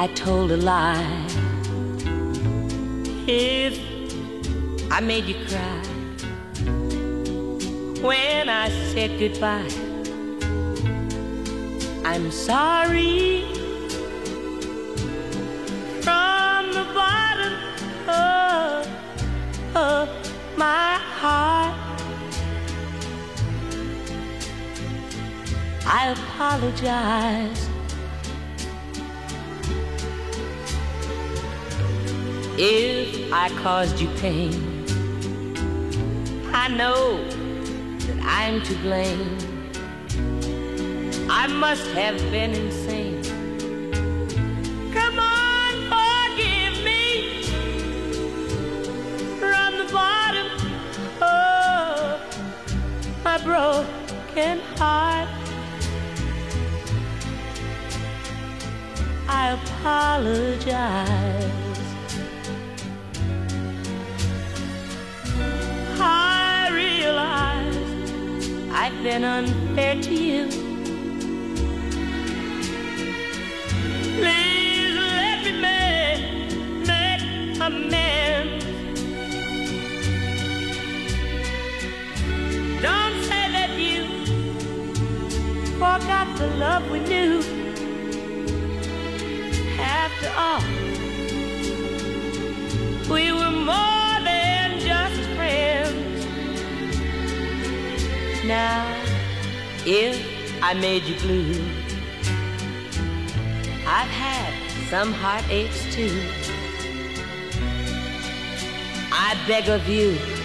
I told a lie, if I made you cry when I said goodbye, I'm sorry from the bottom of, of my heart. I apologize. If I caused you pain. I know that I'm to blame. I must have been insane. Come on, forgive me from the bottom of my broken heart. I apologize. I've been unfair to you. Please let me make, make amends. Don't say that you forgot the love we knew. After all, we were more than just friends. Now, if I made you blue, I've had some heartaches too. I beg of you.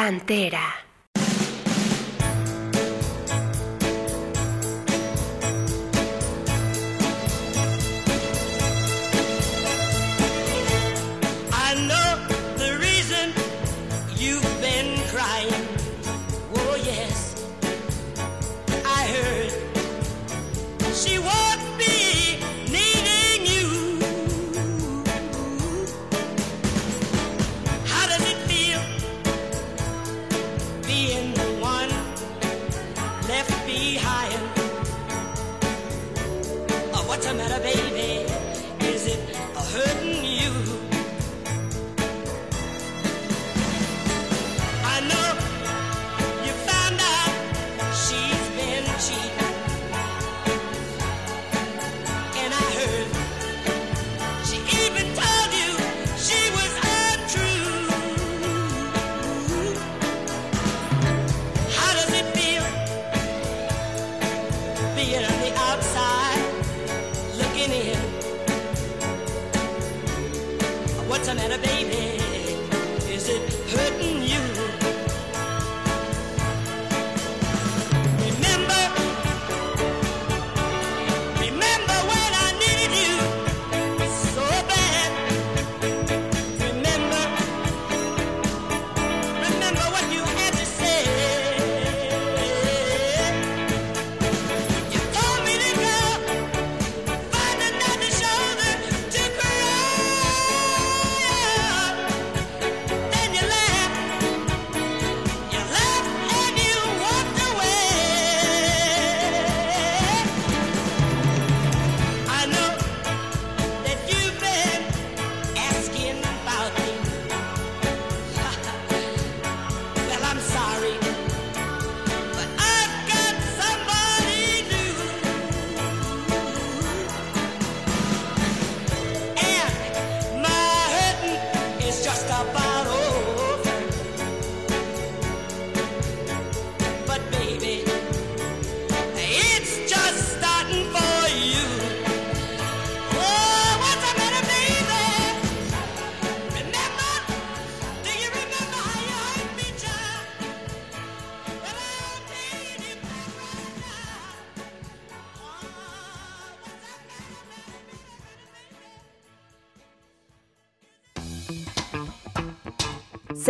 Pantera.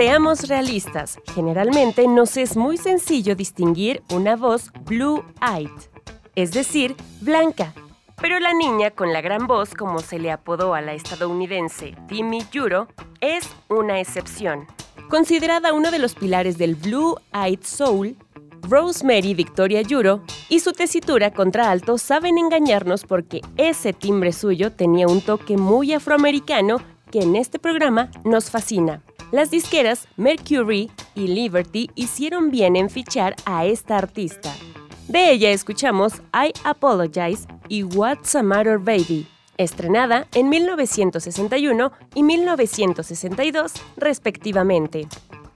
Seamos realistas, generalmente nos es muy sencillo distinguir una voz blue-eyed, es decir, blanca. Pero la niña con la gran voz, como se le apodó a la estadounidense Timmy Juro, es una excepción. Considerada uno de los pilares del blue-eyed soul, Rosemary Victoria Juro y su tesitura contralto saben engañarnos porque ese timbre suyo tenía un toque muy afroamericano que en este programa nos fascina. Las disqueras Mercury y Liberty hicieron bien en fichar a esta artista. De ella escuchamos I Apologize y What's a Matter Baby, estrenada en 1961 y 1962 respectivamente.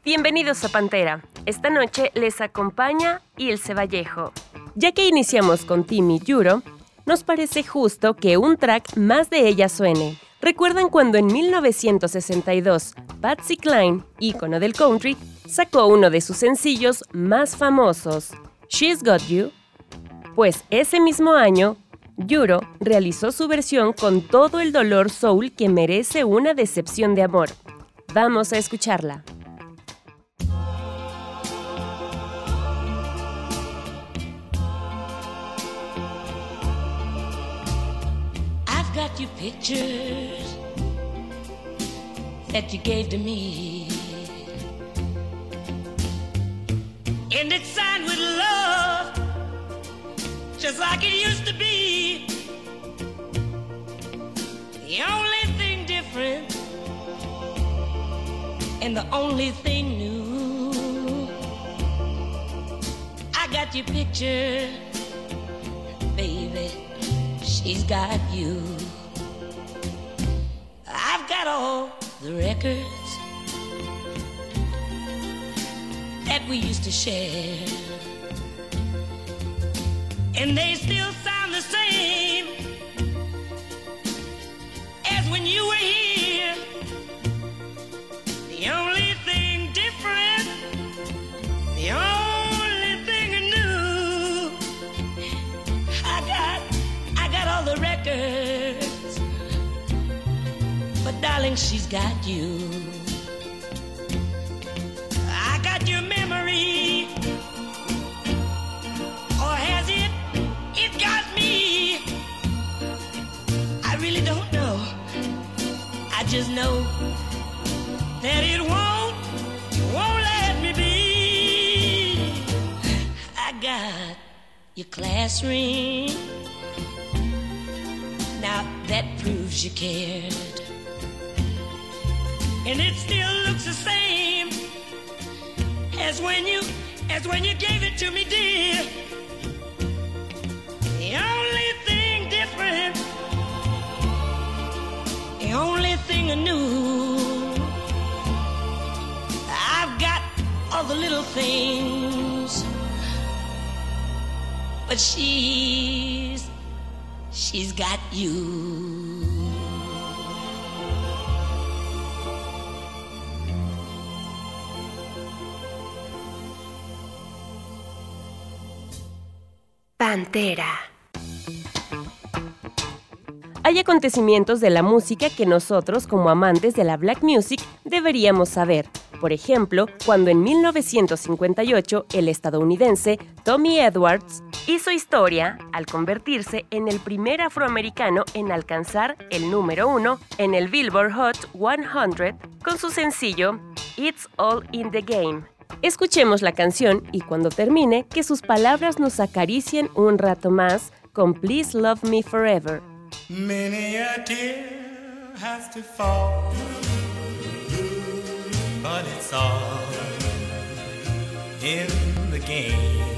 Bienvenidos a Pantera. Esta noche les acompaña Ilse Vallejo. Ya que iniciamos con Timmy Juro, nos parece justo que un track más de ella suene. ¿Recuerdan cuando en 1962 Patsy Cline, ícono del country, sacó uno de sus sencillos más famosos, She's Got You? Pues ese mismo año, Yuro realizó su versión con todo el dolor soul que merece una decepción de amor. Vamos a escucharla. Got your pictures that you gave to me. And it's signed with love, just like it used to be. The only thing different, and the only thing new. I got your picture, baby she's got you. I've got all the records that we used to share, and they still sound the same as when you were here. The only thing different, the only thing new. I got, I got all the records, darling, she's got you. I got your memory, or has it? It got me. I really don't know. I just know that it won't, won't let me be. I got your class ring. Now that proves you cared. And it still looks the same as when you as when you gave it to me, dear. The only thing different, the only thing anew. I've got all the little things, but she's she's got you. Hay acontecimientos de la música que nosotros, como amantes de la black music, deberíamos saber. Por ejemplo, cuando en 1958 el estadounidense Tommy Edwards hizo historia al convertirse en el primer afroamericano en alcanzar el número uno en el Billboard Hot 100 con su sencillo It's All in the Game. Escuchemos la canción y cuando termine, que sus palabras nos acaricien un rato más con Please Love Me Forever. But it's all in the game.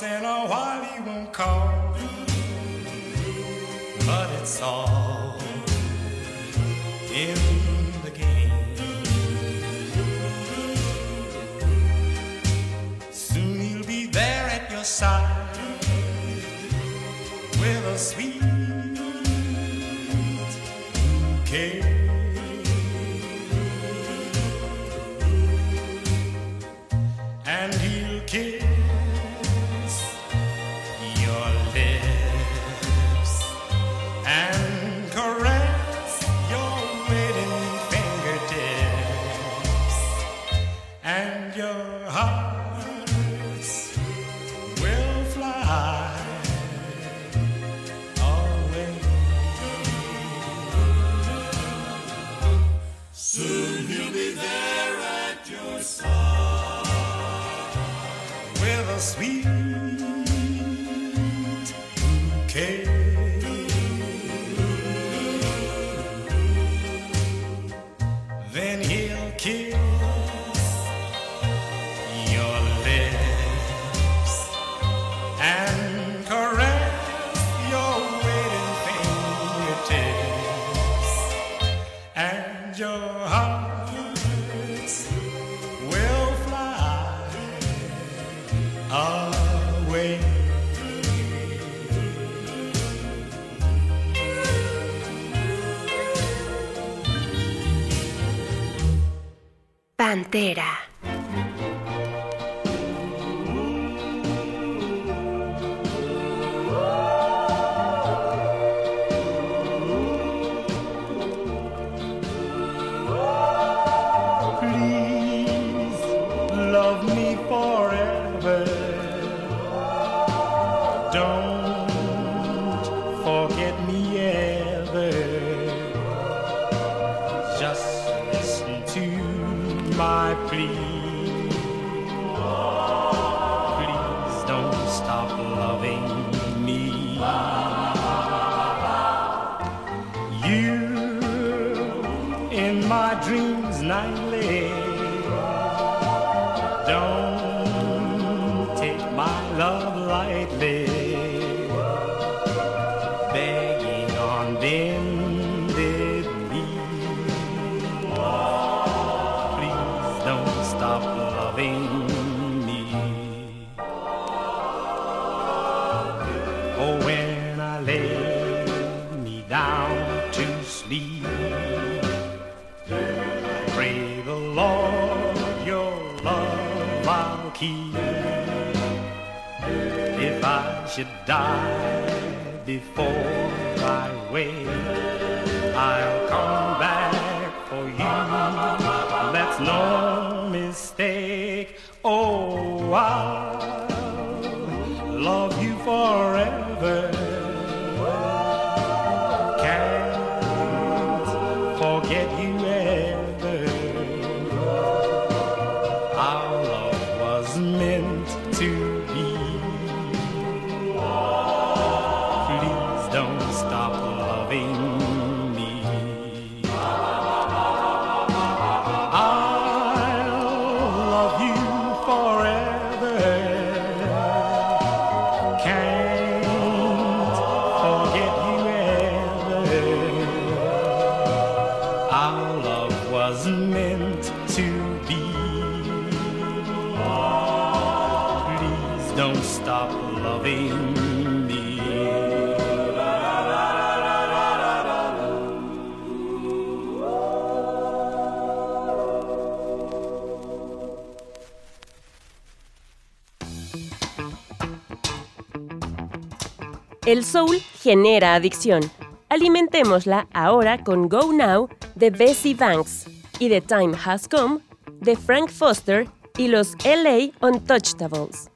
once in a while he won't call, but it's all. Okay. Pantera. should die before I wake, I'll come back for you. Let's know. El soul genera adicción. Alimentémosla ahora con Go Now de Bessie Banks y The Time Has Come de Frank Foster y los LA Untouchables.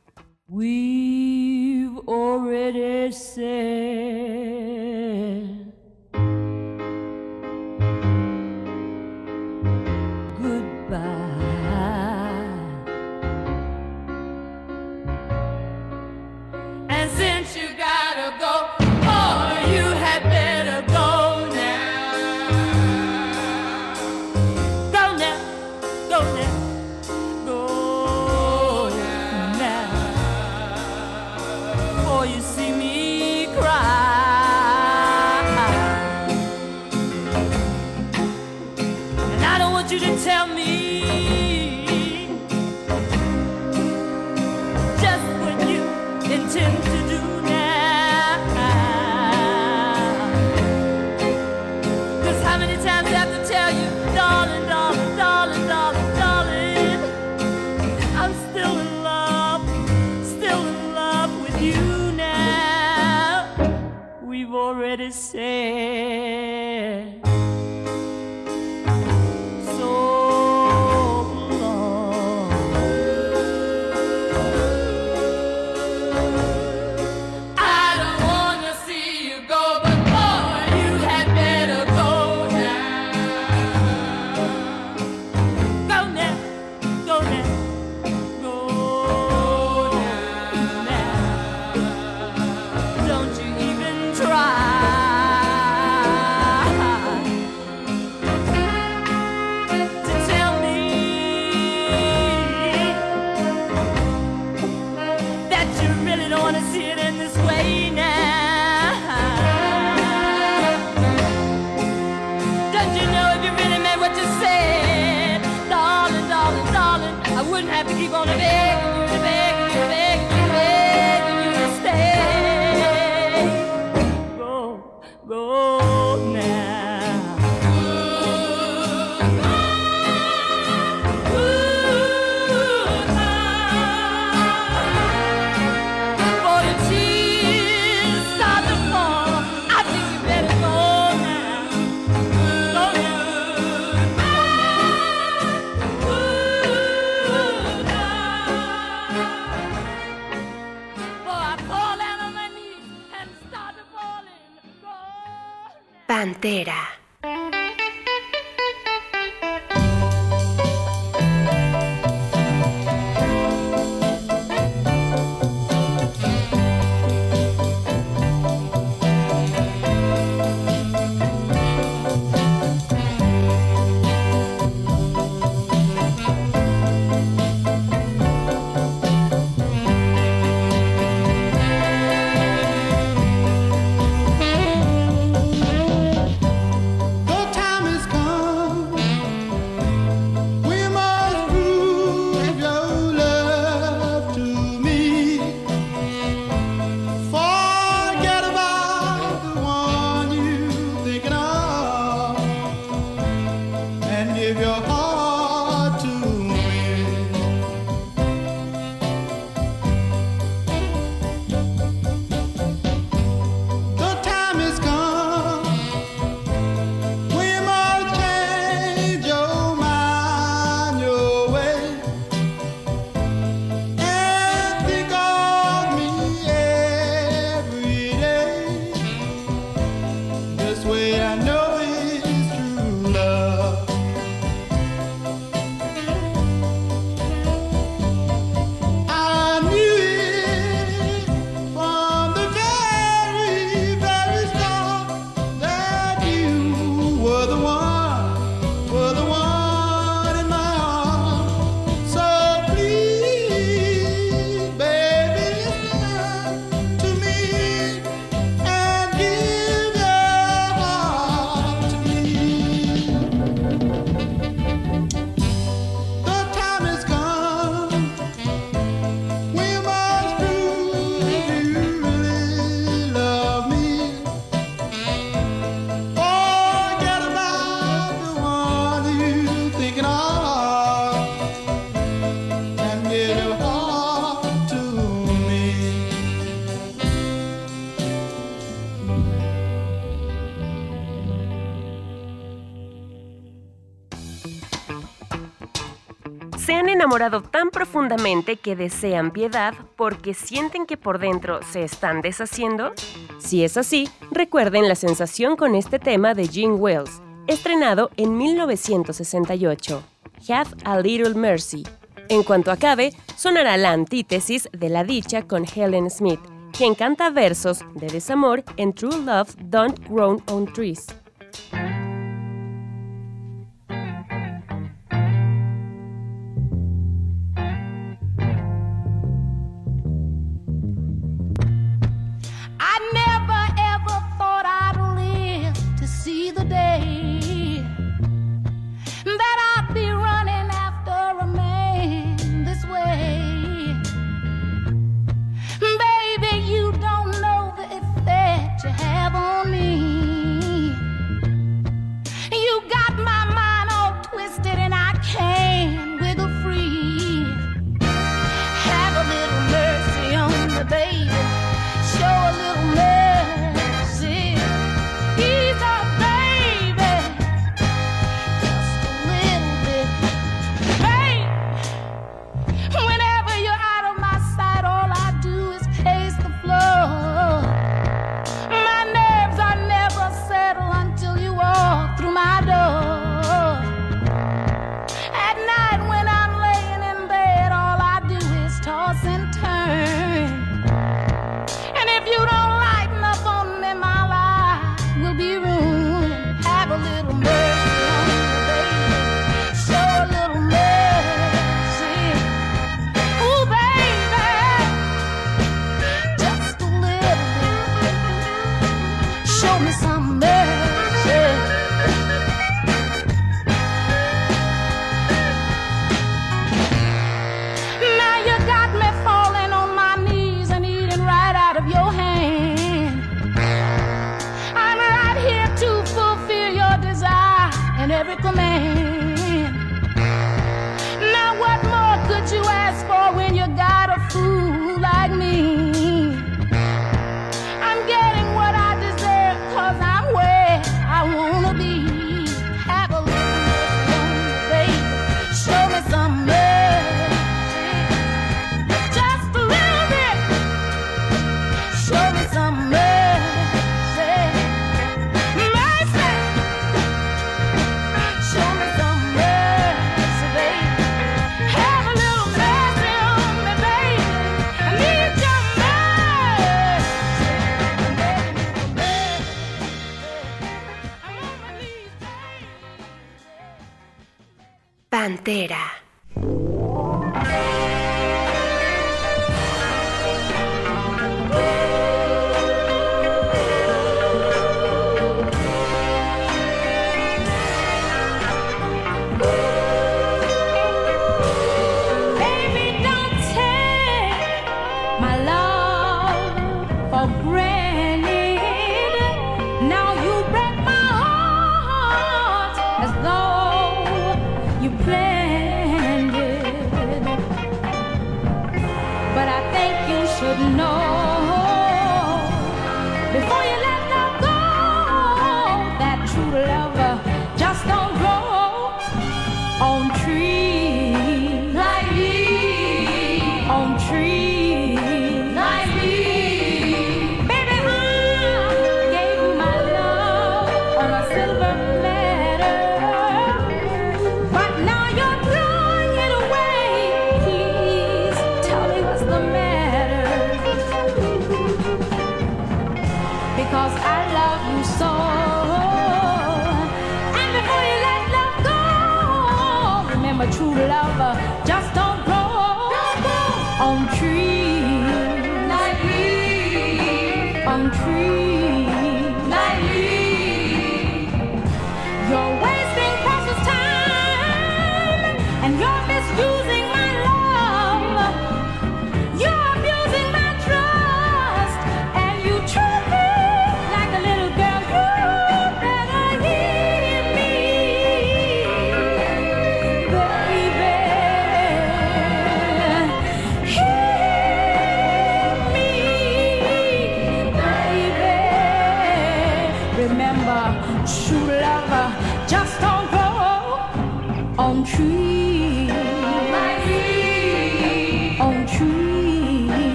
tan profundamente que desean piedad porque sienten que por dentro se están deshaciendo? Si es así, recuerden la sensación con este tema de Gene Wells, estrenado en 1968, Have a Little Mercy. En cuanto acabe, sonará la antítesis de la dicha con Helen Smith, quien canta versos de desamor en True Love Don't Grown on Trees.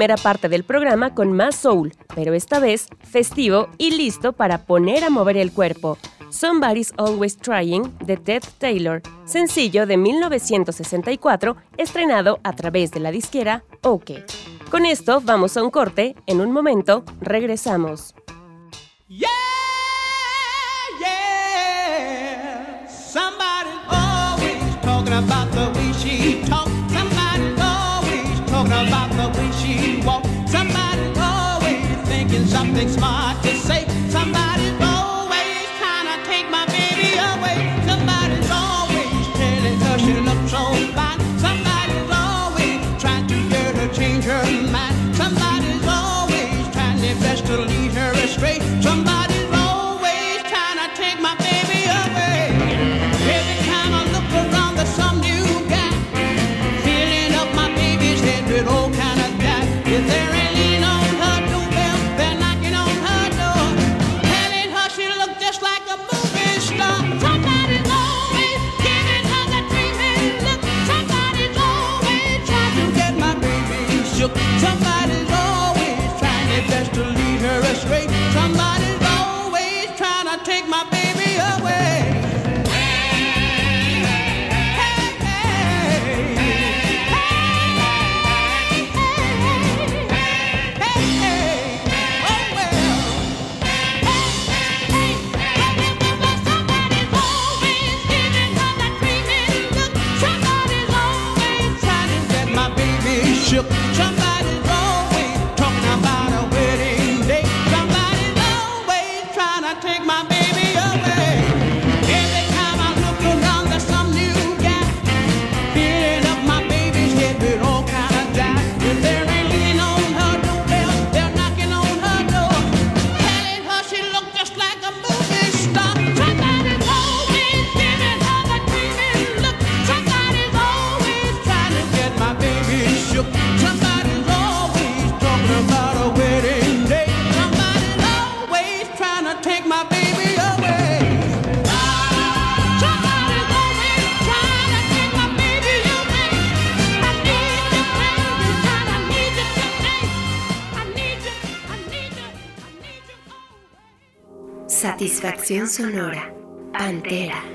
primera parte del programa con más soul, pero esta vez festivo y listo para poner a mover el cuerpo. Somebody's Always Trying de Ted Taylor, sencillo de 1964 estrenado a través de la disquera OK. Con esto vamos a un corte, en un momento regresamos. thinks my Sonora. Pantera.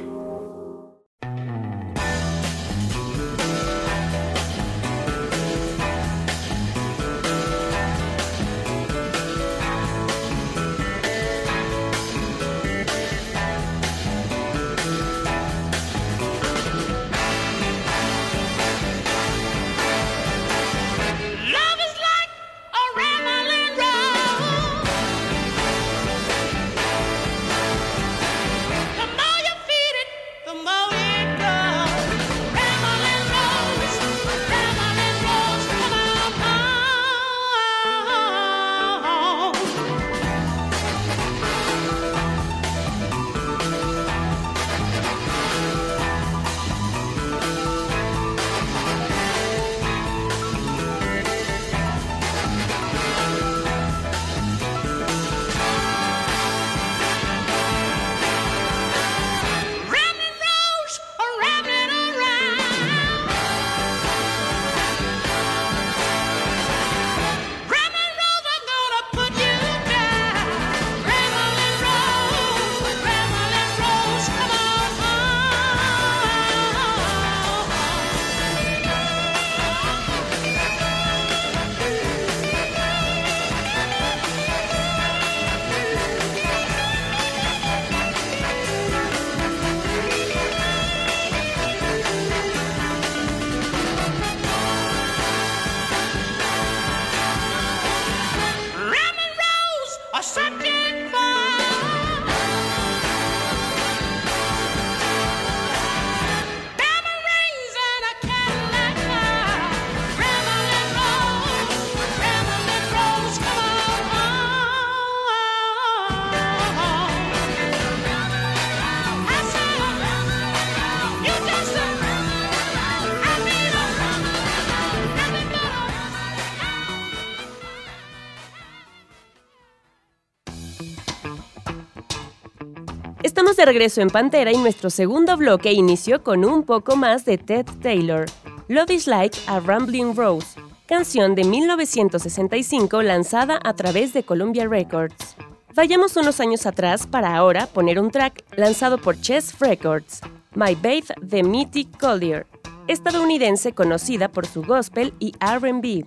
regreso en Pantera y nuestro segundo bloque inició con un poco más de Ted Taylor, Love is Like a Rambling Rose, canción de 1965 lanzada a través de Columbia Records. Vayamos unos años atrás para ahora poner un track lanzado por Chess Records, My Babe de Mitty Collier, estadounidense conocida por su gospel y RB.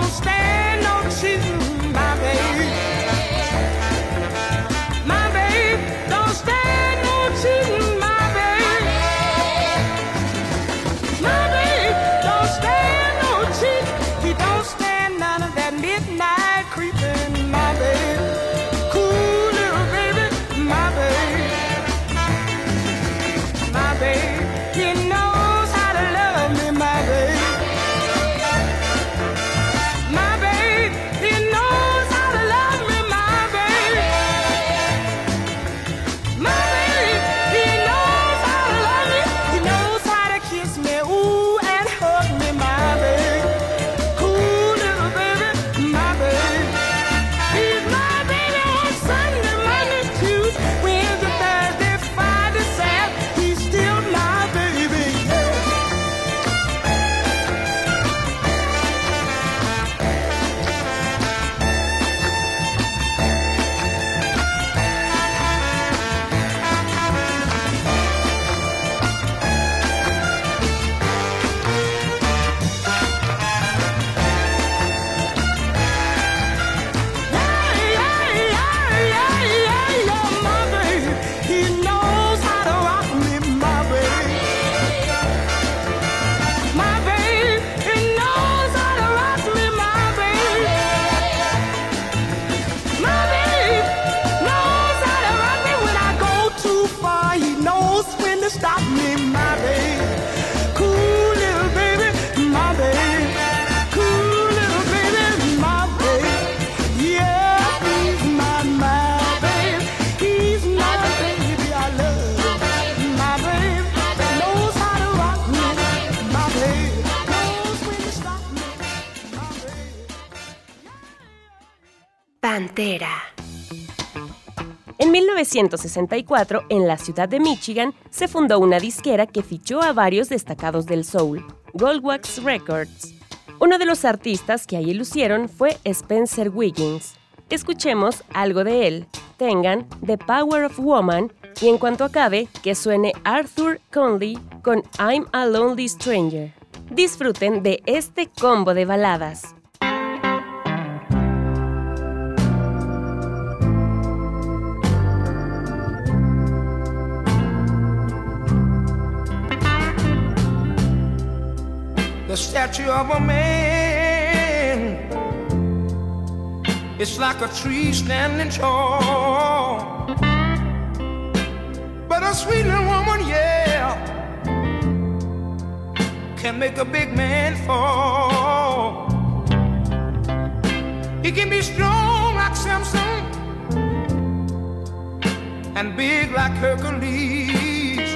don't stand. En 1964, en la ciudad de Michigan, se fundó una disquera que fichó a varios destacados del soul, Goldwax Records. Uno de los artistas que allí lucieron fue Spencer Wiggins. Escuchemos algo de él, tengan The Power of Woman y en cuanto acabe, que suene Arthur Conley con I'm a Lonely Stranger. Disfruten de este combo de baladas. The statue of a man. It's like a tree standing tall. But a sweet little woman, yeah, can make a big man fall. He can be strong like Samson and big like Hercules.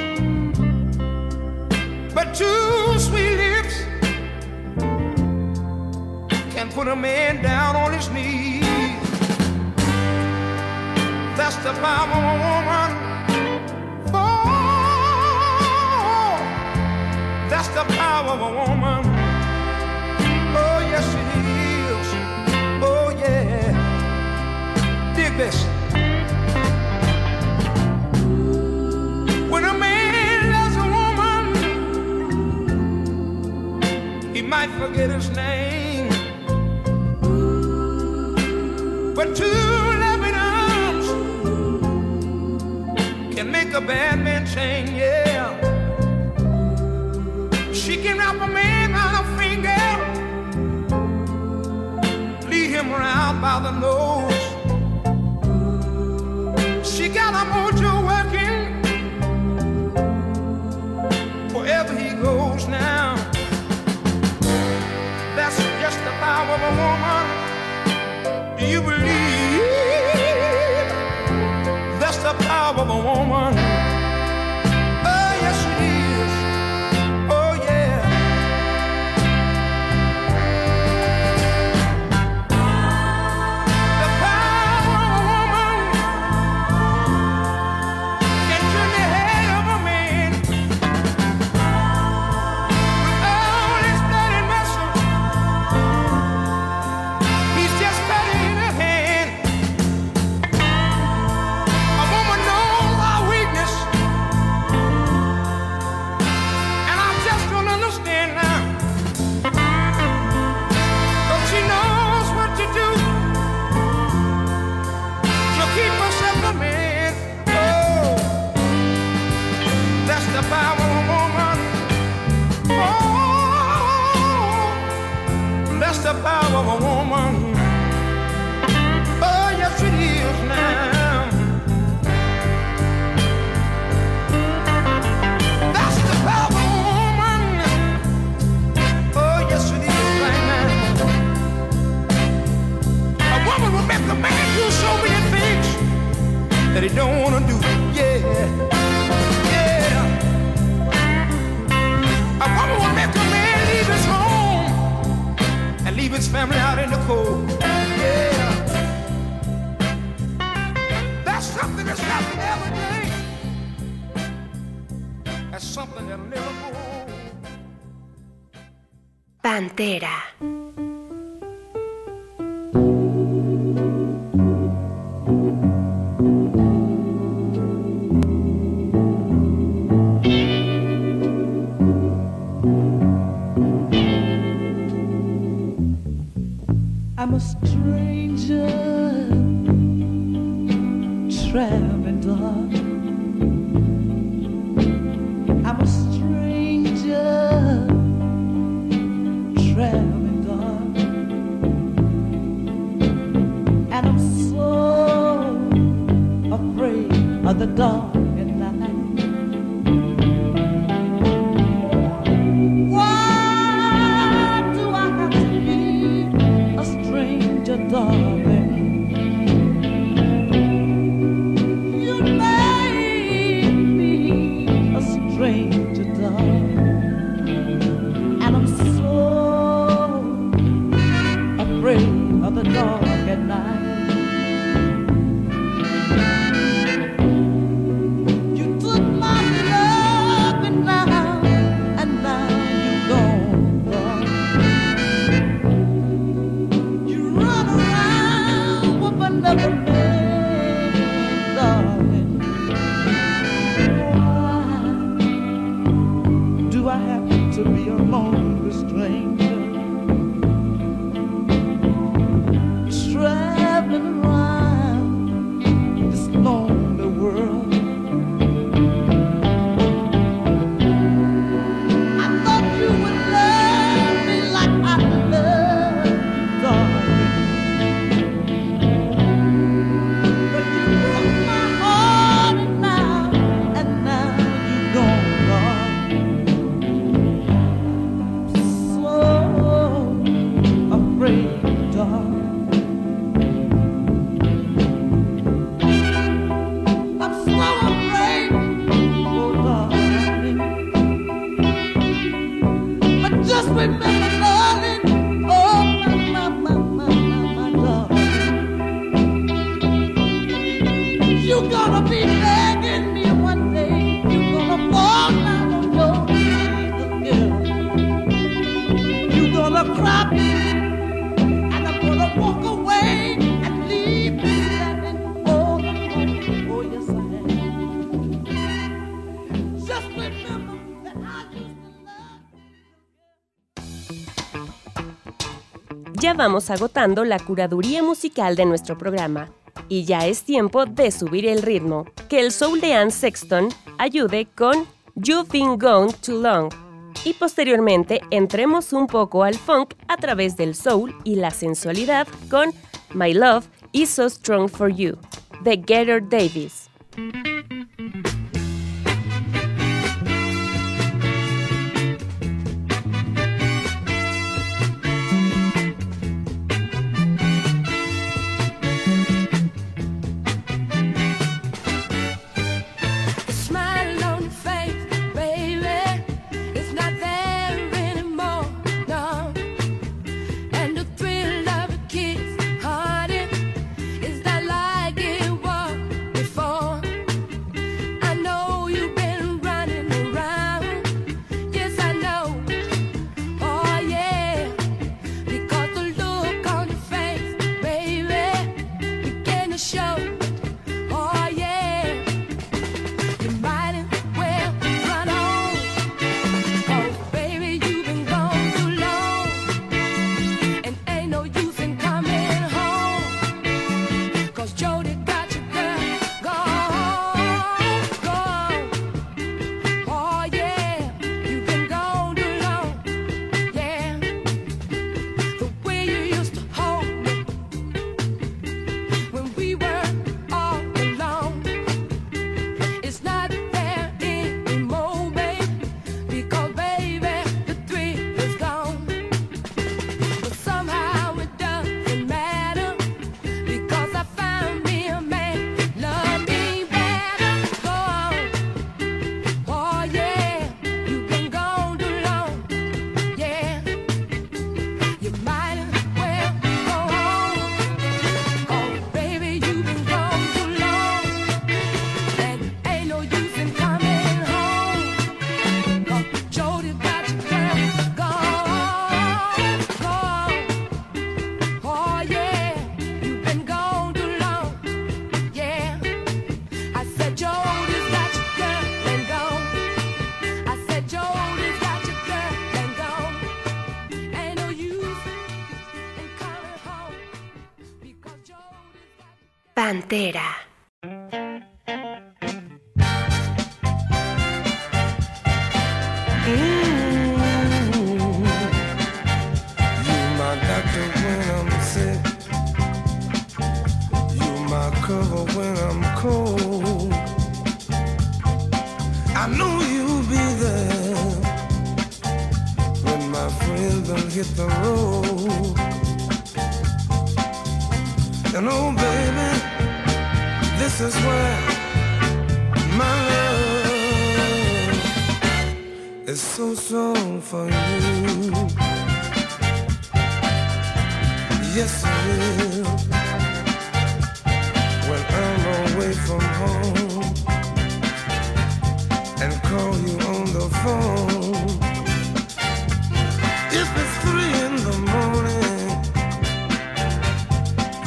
But two sweet put a man down on his knees. That's the power of a woman. Oh, that's the power of a woman. Woman. Oh, yes, it is now. That's the power woman. Oh, yes, it is right now. A woman will make a man do so many things that he don't want to do. Yeah. Leave his family out in the cold. Something that's every day. That's something that'll never go. Pantera. I'm a stranger traveling dark. I'm a stranger traveling dark, and I'm so afraid of the dark afraid of the dark at night. vamos agotando la curaduría musical de nuestro programa. Y ya es tiempo de subir el ritmo. Que el soul de Anne Sexton ayude con You've Been Gone Too Long. Y posteriormente entremos un poco al funk a través del soul y la sensualidad con My Love Is So Strong For You, de Gator Davis.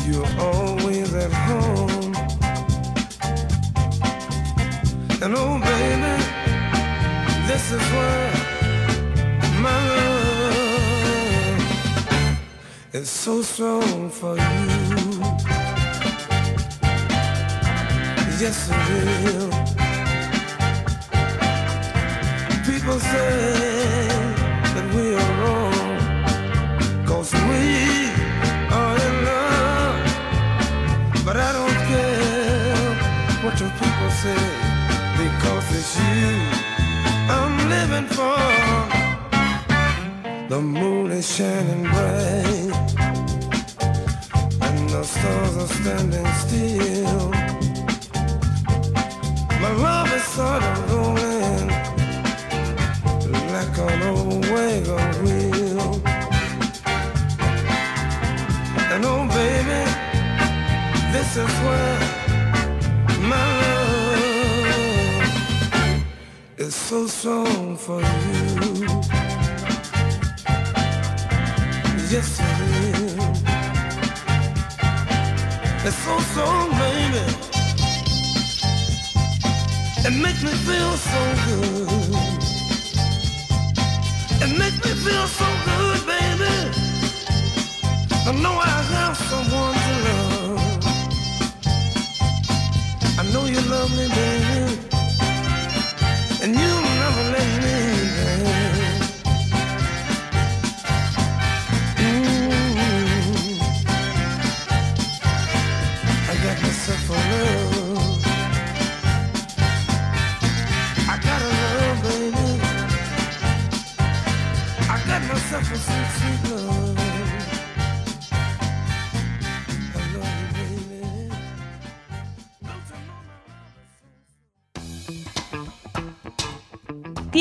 you're always at home. And oh, baby, this is where my love is so strong for you. Yes, it is. People say that we are wrong, cause we living for. The moon is shining bright, and the stars are standing still. My love is sort of rolling like an old wagon wheel. And oh, baby, this is where. So strong for you. Yes, I did. It's so strong, baby. It makes me feel so good. It makes me feel so good, baby. I know I have someone to love. I know you love me, baby.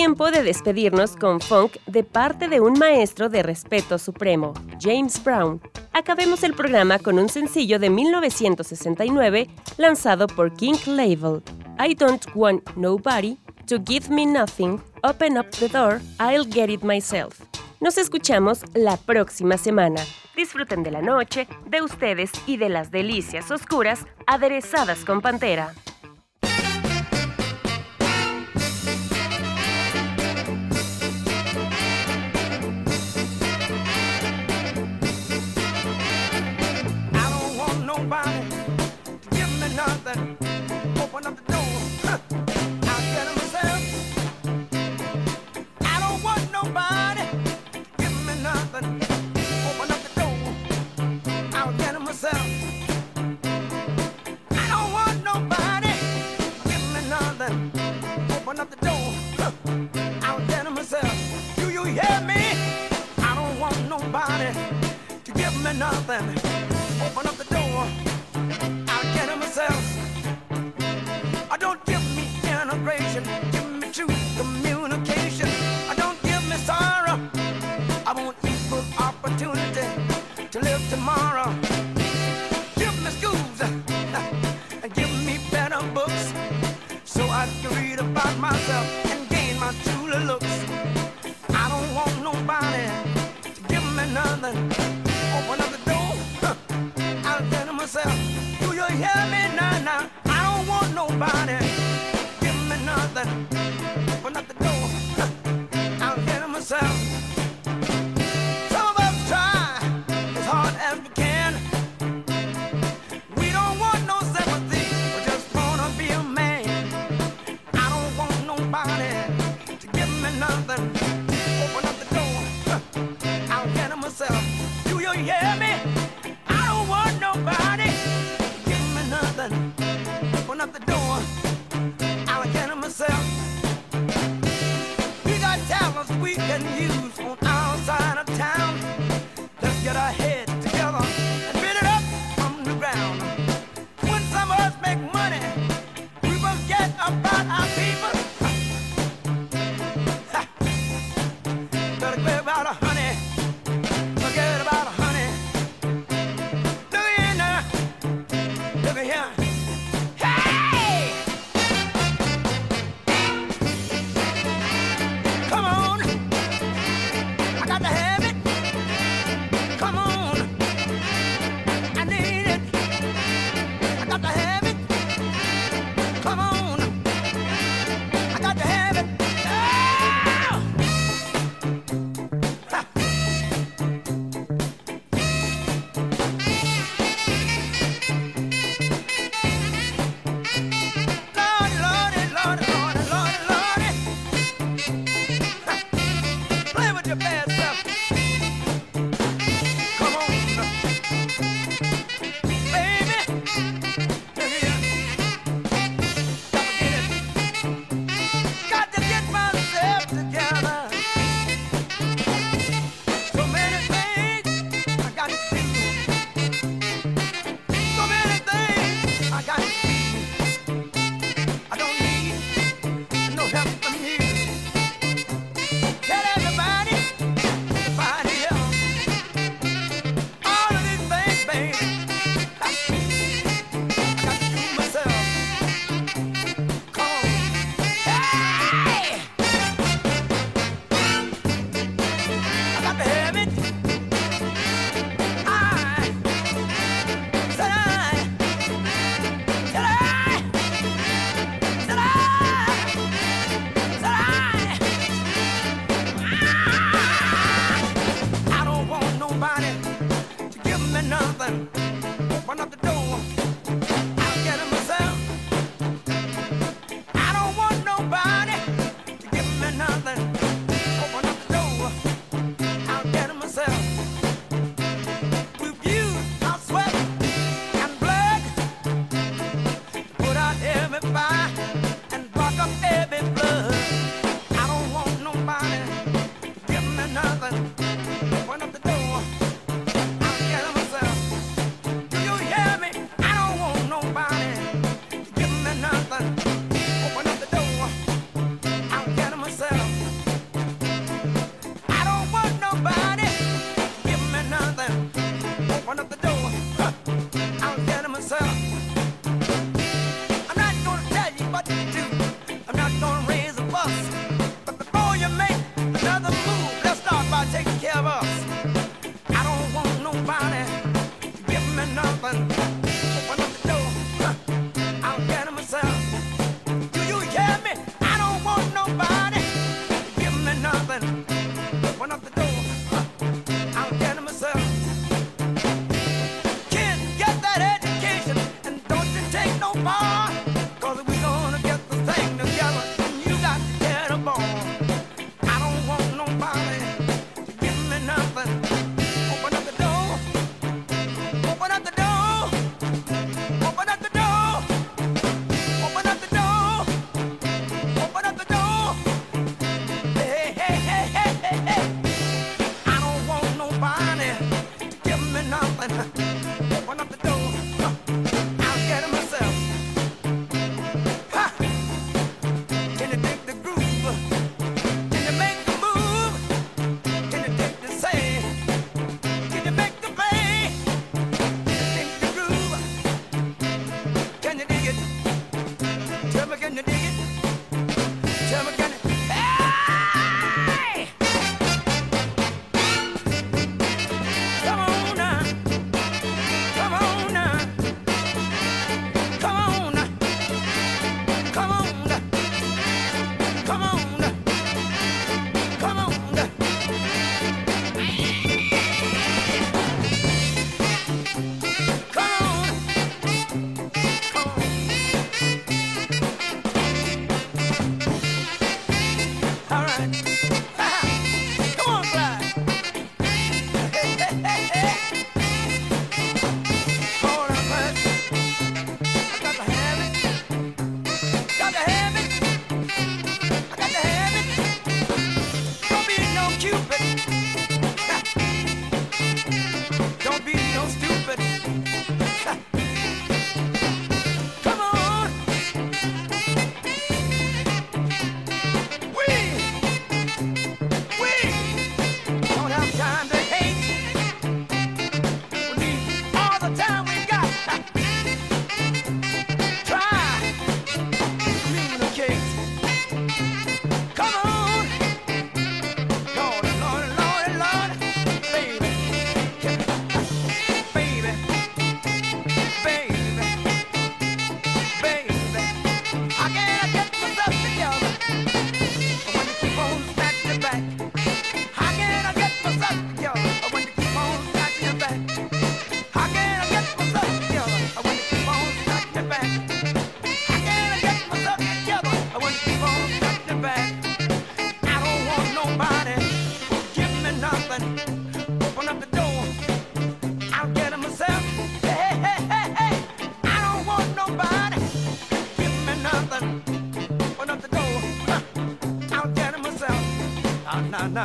tiempo de despedirnos con funk de parte de un maestro de respeto supremo, James Brown. Acabemos el programa con un sencillo de 1969 lanzado por King Label, I Don't Want Nobody to Give Me Nothing, Open Up the Door, I'll Get It Myself. Nos escuchamos la próxima semana. Disfruten de la noche, de ustedes y de las delicias oscuras aderezadas con pantera. understand me.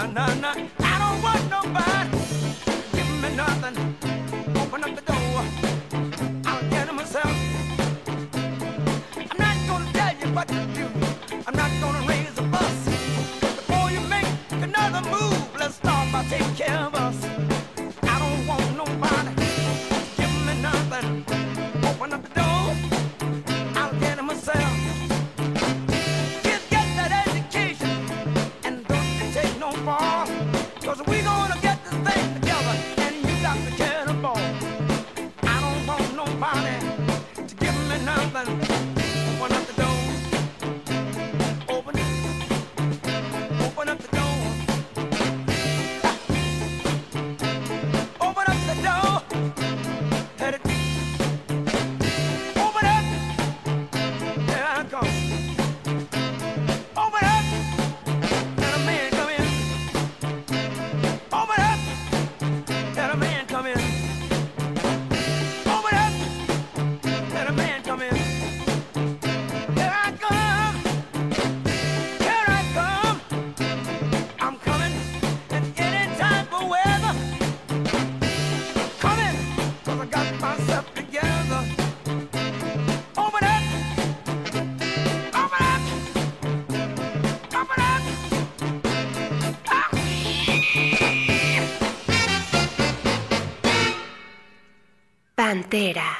We gonna Pantera.